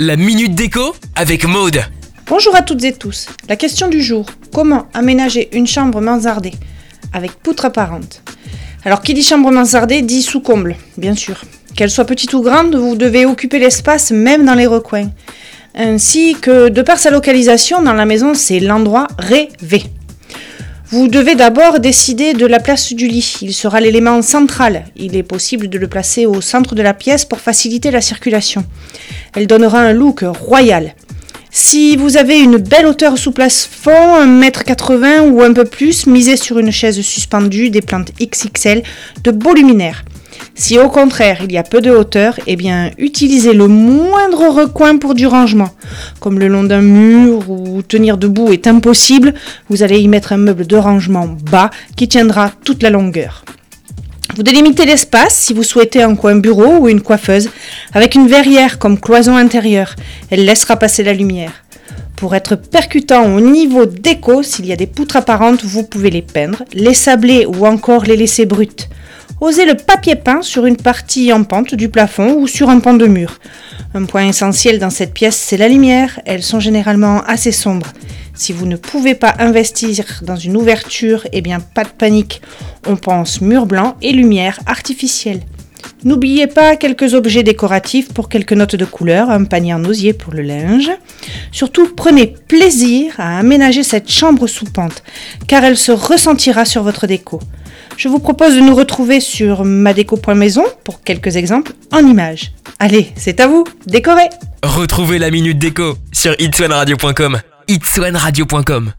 La minute déco avec Maude. Bonjour à toutes et tous. La question du jour comment aménager une chambre mansardée avec poutre apparente? Alors, qui dit chambre mansardée dit sous comble, bien sûr. Qu'elle soit petite ou grande, vous devez occuper l'espace même dans les recoins. Ainsi que, de par sa localisation dans la maison, c'est l'endroit rêvé. Vous devez d'abord décider de la place du lit. Il sera l'élément central. Il est possible de le placer au centre de la pièce pour faciliter la circulation. Elle donnera un look royal. Si vous avez une belle hauteur sous plafond, 1m80 ou un peu plus, misez sur une chaise suspendue, des plantes XXL, de beaux luminaires. Si au contraire il y a peu de hauteur, eh utilisez le moindre recoin pour du rangement. Comme le long d'un mur ou tenir debout est impossible, vous allez y mettre un meuble de rangement bas qui tiendra toute la longueur. Vous délimitez l'espace si vous souhaitez un coin bureau ou une coiffeuse avec une verrière comme cloison intérieure. Elle laissera passer la lumière. Pour être percutant au niveau déco, s'il y a des poutres apparentes, vous pouvez les peindre, les sabler ou encore les laisser brutes. Osez le papier peint sur une partie en pente du plafond ou sur un pan de mur. Un point essentiel dans cette pièce, c'est la lumière. Elles sont généralement assez sombres. Si vous ne pouvez pas investir dans une ouverture, eh bien pas de panique. On pense mur blanc et lumière artificielle. N'oubliez pas quelques objets décoratifs pour quelques notes de couleur, un panier en osier pour le linge. Surtout, prenez plaisir à aménager cette chambre sous pente, car elle se ressentira sur votre déco. Je vous propose de nous retrouver sur madeco.maison pour quelques exemples en images. Allez, c'est à vous, décorez Retrouvez la minute déco sur itswanradio.com